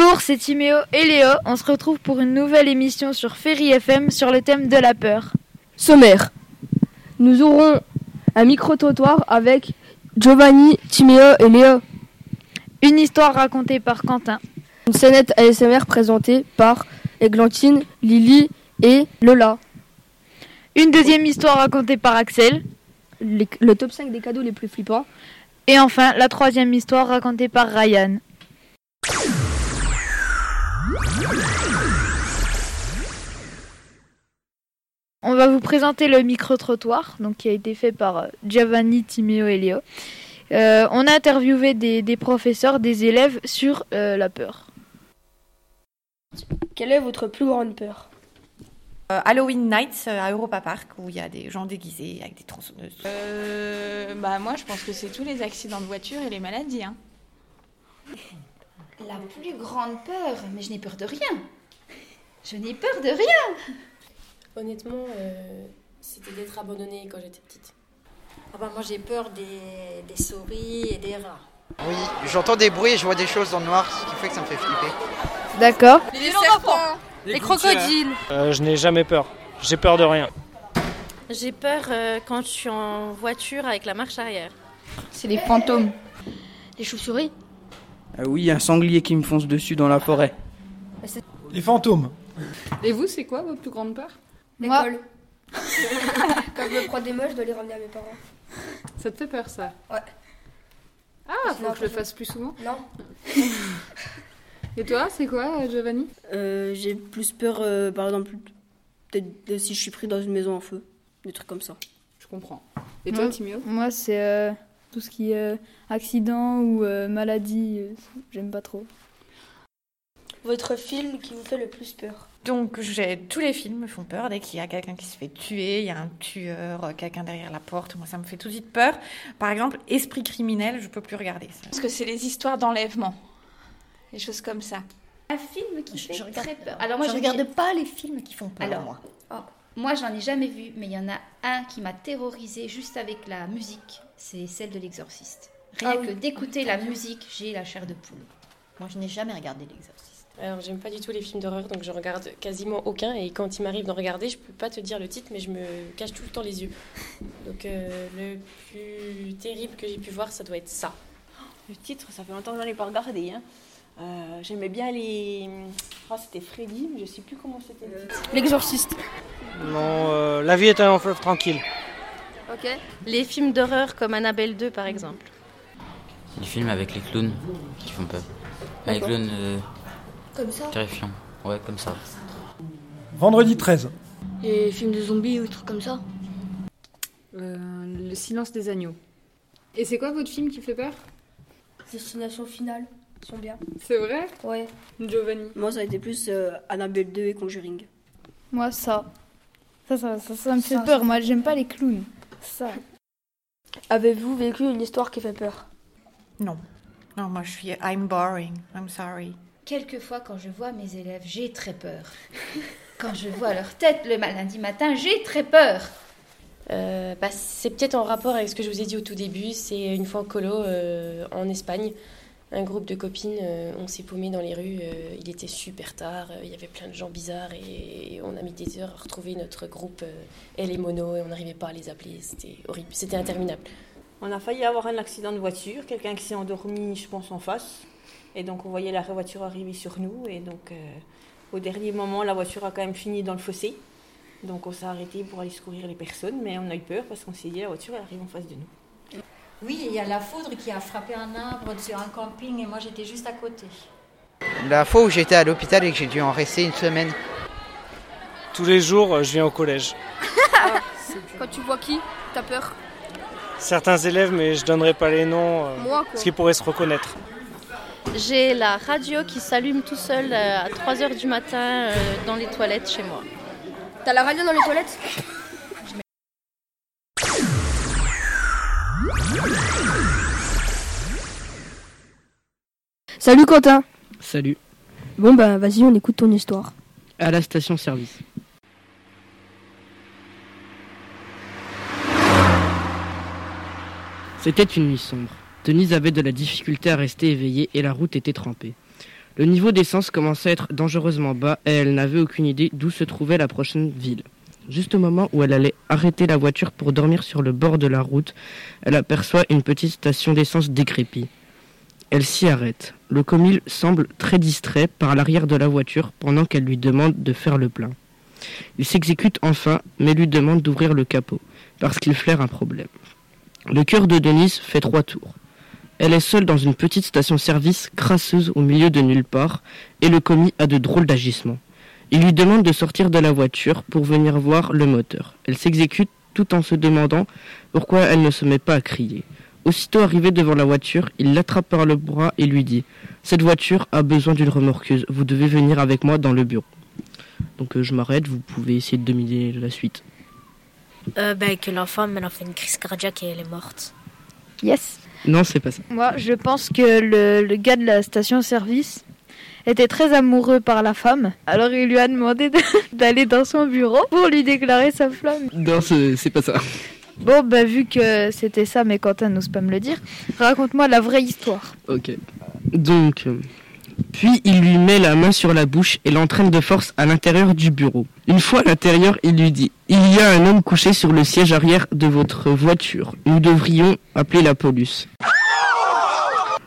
Bonjour, c'est Timéo et Léo. On se retrouve pour une nouvelle émission sur Ferry FM sur le thème de la peur. Sommaire. Nous aurons un micro-trottoir avec Giovanni, Timéo et Léo. Une histoire racontée par Quentin. Une scénette ASMR présentée par Églantine, Lily et Lola. Une deuxième histoire racontée par Axel. Le top 5 des cadeaux les plus flippants. Et enfin, la troisième histoire racontée par Ryan. On va vous présenter le micro-trottoir, donc qui a été fait par euh, Giovanni, Timéo et Léo. Euh, on a interviewé des, des professeurs, des élèves sur euh, la peur. Quelle est votre plus grande peur? Euh, Halloween Nights à Europa Park où il y a des gens déguisés avec des tronçonneuses. Euh, bah moi je pense que c'est tous les accidents de voiture et les maladies. Hein. La plus grande peur, mais je n'ai peur de rien. Je n'ai peur de rien. Honnêtement, euh, c'était d'être abandonnée quand j'étais petite. Ah bah moi j'ai peur des, des souris et des rats. Oui, j'entends des bruits et je vois des choses dans le noir, ce qui fait que ça me fait flipper. D'accord. Les serpents Les crocodiles. Euh, je n'ai jamais peur. J'ai peur de rien. J'ai peur euh, quand je suis en voiture avec la marche arrière. C'est les fantômes. Les chauves-souris Ah oui, un sanglier qui me fonce dessus dans la forêt. Les fantômes. Et vous, c'est quoi votre plus grande peur? L'école. Quand je me prends des mots, je dois les ramener à mes parents. Ça te fait peur ça? Ouais. Ah, faut que je le fasse plus souvent. Non. Et toi, c'est quoi euh, Giovanni? Euh, j'ai plus peur, euh, par exemple, peut-être de- si je suis pris dans une maison en feu, des trucs comme ça. Je comprends. Et toi, Ouais. Timéo? Moi, c'est euh, tout ce qui est euh, accident ou euh, maladie. euh, J'aime pas trop. Votre film qui vous fait le plus peur Donc j'ai tous les films me font peur dès qu'il y a quelqu'un qui se fait tuer, il y a un tueur, euh, quelqu'un derrière la porte, moi ça me fait tout de suite peur. Par exemple, Esprit criminel, je peux plus regarder ça. Parce que c'est les histoires d'enlèvement. Les choses comme ça. Un film qui fait je regarde très peur. Alors moi, je je regarde dis- pas les films qui font peur. Alors, moi. oh, moi, j'en ai jamais vu, mais il y en a un qui m'a terrorisé juste avec la musique. C'est celle de l'exorciste. Rien Ah que oui. d'écouter la musique, j'ai la chair de poule. Moi, je n'ai jamais regardé l'exorciste. Alors, j'aime pas du tout les films d'horreur, donc je regarde quasiment aucun. Et quand il m'arrive d'en regarder, je peux pas te dire le titre, mais je me cache tout le temps les yeux. Donc, euh, le plus terrible que j'ai pu voir, ça doit être ça. Le titre, ça fait longtemps que j'en ai pas regardé. Hein. Euh, J'aimais bien les. Oh, c'était Freddy, mais je sais plus comment c'était. le titre. L'exorciste. Non, euh, la vie est un fleuve tranquille. Ok. Les films d'horreur comme Annabelle 2, par exemple. Les films avec les clowns qui font peur. Les clowns euh, Comme ça terrifiants. Ouais, comme ça. Vendredi 13. Les films de zombies ou des trucs comme ça Euh, le silence des agneaux. Et c'est quoi votre film qui fait peur? Destination finale. Ils sont bien. C'est vrai? Ouais. Giovanni. Moi, ça a été plus euh, Annabelle 2 et Conjuring. Moi, ça. Ça, ça, ça, ça me fait Ça, peur. ça Moi, j'aime pas les clowns. Ça. Avez-vous vécu une histoire qui fait peur? Non. Non, moi je suis I'm boring, I'm sorry. Quelquefois, quand je vois mes élèves, j'ai très peur. quand je vois leur tête le lundi matin, j'ai très peur. Euh, bah, c'est peut-être en rapport avec ce que je vous ai dit au tout début. C'est une fois en colo euh, en Espagne, un groupe de copines, euh, on s'est paumé dans les rues. euh, il était super tard, euh, il y avait plein de gens bizarres et on a mis des heures à retrouver notre groupe euh, et les monos et on n'arrivait pas à les appeler. C'était horrible, c'était interminable. On a failli avoir un accident de voiture, quelqu'un qui s'est endormi, je pense, en face. Et donc on voyait la voiture arriver sur nous. Et donc euh, au dernier moment, la voiture a quand même fini dans le fossé. Donc on s'est arrêté pour aller secourir les personnes, mais on a eu peur parce qu'on s'est dit la voiture elle arrive en face de nous. Oui, il y a la foudre qui a frappé un arbre sur un camping et moi j'étais juste à côté. La fois où j'étais à l'hôpital et que j'ai dû en rester une semaine. Tous les jours, euh, je viens au collège. Quand tu vois qui, t'as peur? Certains élèves, mais je donnerai pas les noms, euh, Moi, quoi. parce qu'ils pourraient se reconnaître. J'ai la radio qui s'allume tout seul euh, à 3h du matin euh, dans les toilettes chez moi. T'as la radio dans les toilettes? Salut Quentin Salut. Bon bah vas-y on écoute ton histoire. À la station-service. C'était une nuit sombre. Denise avait de la difficulté à rester éveillée et la route était trempée. Le niveau d'essence commençait à être dangereusement bas et elle n'avait aucune idée d'où se trouvait la prochaine ville. Juste au moment où elle allait arrêter la voiture pour dormir sur le bord de la route, elle aperçoit une petite station d'essence décrépie. Elle s'y arrête. Le commis semble très distrait par l'arrière de la voiture pendant qu'elle lui demande de faire le plein. Il s'exécute enfin, mais lui demande d'ouvrir le capot, parce qu'il flaire un problème. Le cœur de Denise fait trois tours. Elle est seule dans une petite station-service crasseuse au milieu de nulle part, et le commis a de drôles d'agissements. Il lui demande de sortir de la voiture pour venir voir le moteur. Elle s'exécute tout en se demandant pourquoi elle ne se met pas à crier. Aussitôt arrivé devant la voiture, il l'attrape par le bras et lui dit Cette voiture a besoin d'une remorqueuse, vous devez venir avec moi dans le bureau. Donc euh, je m'arrête, vous pouvez essayer de dominer la suite. Euh, bah, que la femme, elle a fait une crise cardiaque et elle est morte. Yes. Non, c'est pas ça. Moi, je pense que le, le gars de la station-service était très amoureux par la femme. Alors il lui a demandé de- d'aller dans son bureau pour lui déclarer sa flamme. Non, c'est c'est pas ça. Bon, bah vu que c'était ça, mais Quentin n'ose pas me le dire, raconte-moi la vraie histoire. Ok. Donc, euh, puis il lui met la main sur la bouche et l'entraîne de force à l'intérieur du bureau. Une fois à l'intérieur, il lui dit Il y a un homme couché sur le siège arrière de votre voiture. Nous devrions appeler la police.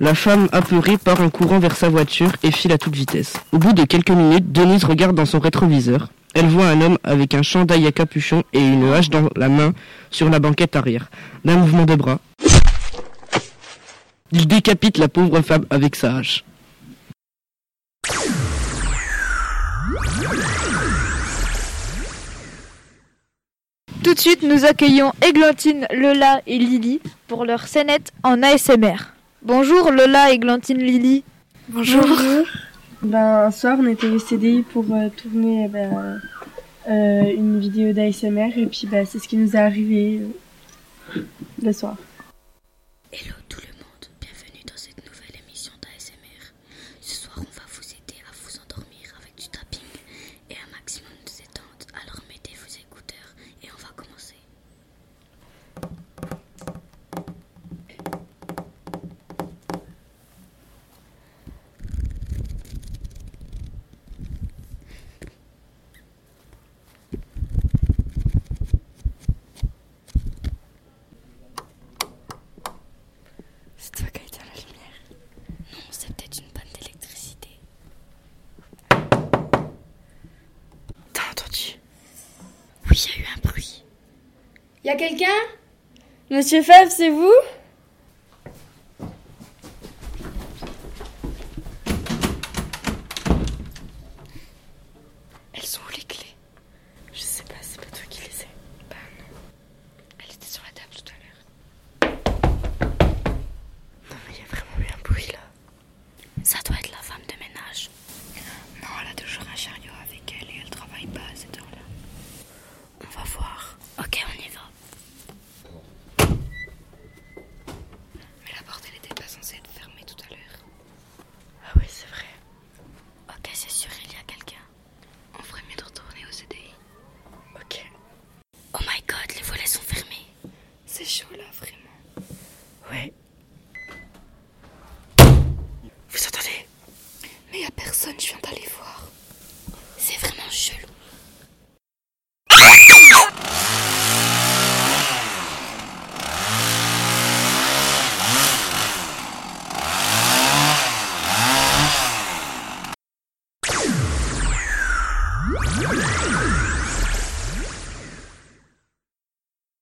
La femme apeurée part en courant vers sa voiture et file à toute vitesse. Au bout de quelques minutes, Denise regarde dans son rétroviseur. Elle voit un homme avec un chandail à capuchon et une hache dans la main sur la banquette arrière. D'un mouvement de bras, il décapite la pauvre femme avec sa hache. Tout de suite, nous accueillons Églantine, Lola et Lily pour leur scénette en ASMR. Bonjour Lola, Églantine, Lily. Ben, un soir, on était au CDI pour euh, tourner ben, euh, une vidéo d'ASMR et puis ben, c'est ce qui nous est arrivé euh, le soir. Hello tout le monde, bienvenue dans cette nouvelle émission d'ASMR. Ce soir, on va vous aider à vous endormir avec du tapping et un maximum de détente. Alors mettez vos écouteurs et on va commencer. C'est toi qui as éteint la lumière. Non, c'est peut-être une panne d'électricité. T'as entendu Oui, il y a eu un bruit. Y a quelqu'un? Monsieur Fab, c'est vous? Elles sont où les clés? Je sais pas, c'est pas toi qui les as. Bah non. Elle était sur la table tout à l'heure. Non mais il y a vraiment eu un bruit là. Ça doit être la femme de ménage. Non, elle a toujours un chariot avec elle et elle travaille pas à cette heure-là. On va voir. Ok, on y va. Mais la porte elle était pas censée être fermée tout à l'heure. Ah oui, c'est vrai. Ok, c'est sûr, il y a quelqu'un. On ferait mieux de retourner au CDI. Ok. Oh my god, les volets sont fermés. C'est chaud là, vraiment. Ouais. Vous entendez Mais y a personne, je viens d'aller voir. C'est vraiment chelou.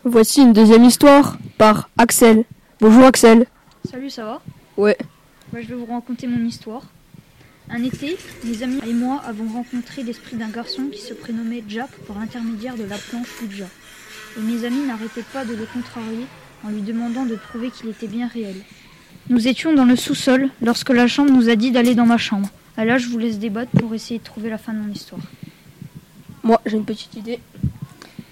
Voici une deuxième histoire par Axel. Bonjour Axel. Salut, ça va? Ouais. Bah, Je vais vous raconter mon histoire. Un été, mes amis et moi avons rencontré l'esprit d'un garçon qui se prénommait Jack par l'intermédiaire de la planche Ouija. Et mes amis n'arrêtaient pas de le contrarier en lui demandant de prouver qu'il était bien réel. Nous étions dans le sous-sol lorsque la chambre nous a dit d'aller dans ma chambre. À là, je vous laisse débattre pour essayer de trouver la fin de mon histoire. Moi, j'ai une petite idée.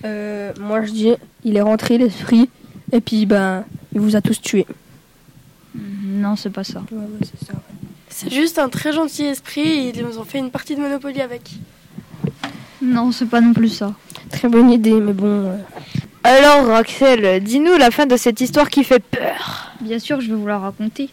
Euh, moi, je dis, il est rentré l'esprit, et puis, ben, il vous a tous tués. Non, c'est pas ça. Ouais, ouais, c'est ça. C'est juste un très gentil esprit, ils nous ont fait une partie de Monopoly avec. Non, c'est pas non plus ça. Très bonne idée, mais bon. euh, Alors Axel, dis-nous la fin de cette histoire qui fait peur. Bien sûr, je vais vous la raconter.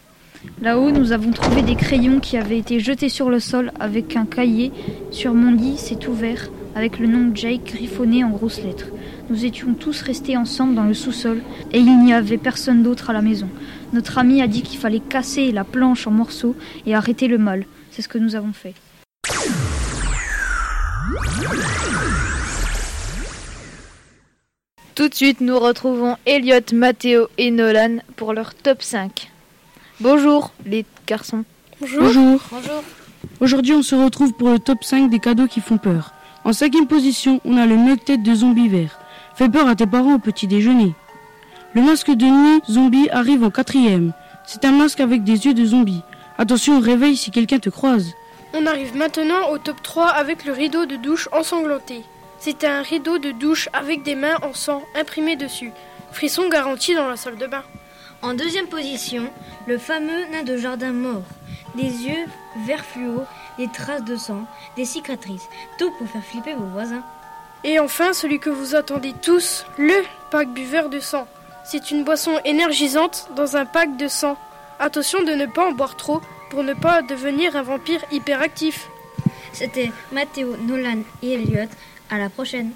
Là-haut, nous avons trouvé des crayons qui avaient été jetés sur le sol avec un cahier. Sur mon lit, c'est ouvert avec le nom de Jake griffonné en grosses lettres. Nous étions tous restés ensemble dans le sous-sol et il n'y avait personne d'autre à la maison. Notre ami a dit qu'il fallait casser la planche en morceaux et arrêter le mal. C'est ce que nous avons fait. Tout de suite, nous retrouvons Elliot, Matteo et Nolan pour leur top 5. Bonjour les garçons. Bonjour. Bonjour. Aujourd'hui, on se retrouve pour le top 5 des cadeaux qui font peur. En cinquième position, on a le mug-tête de zombie vert. Fait peur à tes parents au petit déjeuner. Le masque de nuit zombie arrive en quatrième. C'est un masque avec des yeux de zombie. Attention au réveil si quelqu'un te croise. On arrive maintenant au top 3 avec le rideau de douche ensanglanté. C'est un rideau de douche avec des mains en sang imprimées dessus. Frisson garanti dans la salle de bain. En deuxième position, le fameux nain de jardin mort. Des yeux vert fluo, des traces de sang, des cicatrices. Tout pour faire flipper vos voisins. Et enfin, celui que vous attendez tous, le pack buveur de sang. C'est une boisson énergisante dans un pack de sang. Attention de ne pas en boire trop pour ne pas devenir un vampire hyperactif. C'était Mathéo, Nolan et Elliot. À la prochaine.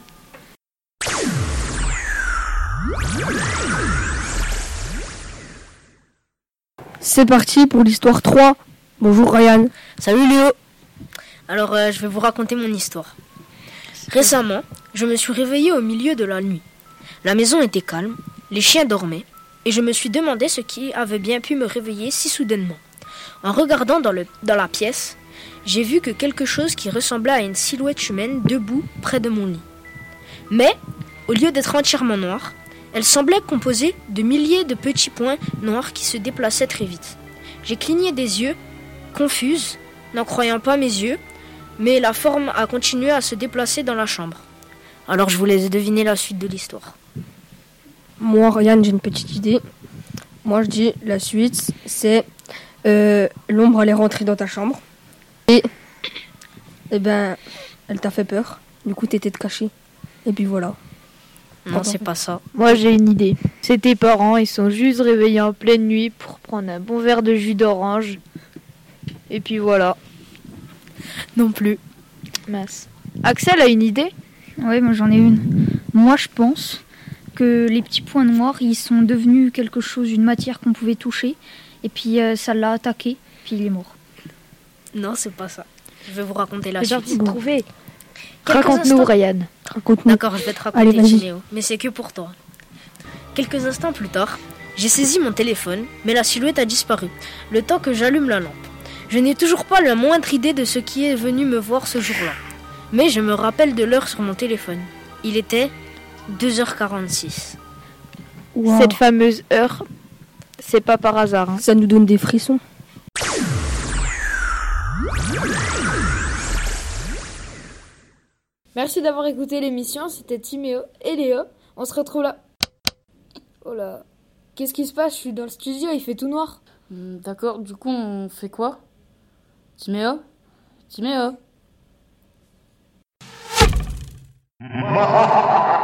C'est parti pour l'histoire 3. Bonjour Ryan. Salut Léo. Alors euh, je vais vous raconter mon histoire. Récemment, je me suis réveillé au milieu de la nuit. La maison était calme, les chiens dormaient, et je me suis demandé ce qui avait bien pu me réveiller si soudainement. En regardant dans la pièce, j'ai vu que quelque chose qui ressemblait à une silhouette humaine debout près de mon lit. Mais, au lieu d'être entièrement noire, elle semblait composée de milliers de petits points noirs qui se déplaçaient très vite. J'ai cligné des yeux, confuse, n'en croyant pas mes yeux, mais la forme a continué à se déplacer dans la chambre. Alors je vous laisse deviner la suite de l'histoire. Moi, Ryan, j'ai une petite idée. Moi, je dis la suite, c'est euh, l'ombre allait rentrer dans ta chambre et, eh ben, elle t'a fait peur. Du coup, t'étais de caché. Et puis voilà. Non, c'est pas ça. Moi j'ai une idée. C'est tes parents, ils sont juste réveillés en pleine nuit pour prendre un bon verre de jus d'orange. Et puis voilà. Non plus. Mince. Axel a une idée? Oui, moi j'en ai une. Moi je pense que les petits points noirs, ils sont devenus quelque chose, une matière qu'on pouvait toucher. Et puis euh, ça l'a attaqué, puis il est mort. Non, c'est pas ça. Je vais vous raconter la suite. trouver. Quelques Raconte-nous, instants- Ryan. Raconte-nous. D'accord, je vais te raconter, Allez. Timéo, mais c'est que pour toi. Quelques instants plus tard, j'ai saisi mon téléphone, mais la silhouette a disparu, le temps que j'allume la lampe. Je n'ai toujours pas la moindre idée de ce qui est venu me voir ce jour-là. Mais je me rappelle de l'heure sur mon téléphone. Il était 2h46. Wow. Cette fameuse heure, c'est pas par hasard. hein. Ça nous donne des frissons. Merci d'avoir écouté l'émission, c'était Timéo et Léo. On se retrouve là. Oh là. Qu'est-ce qui se passe? Je suis dans le studio, il fait tout noir. Hmm, D'accord, du coup, on fait quoi? Timéo Timéo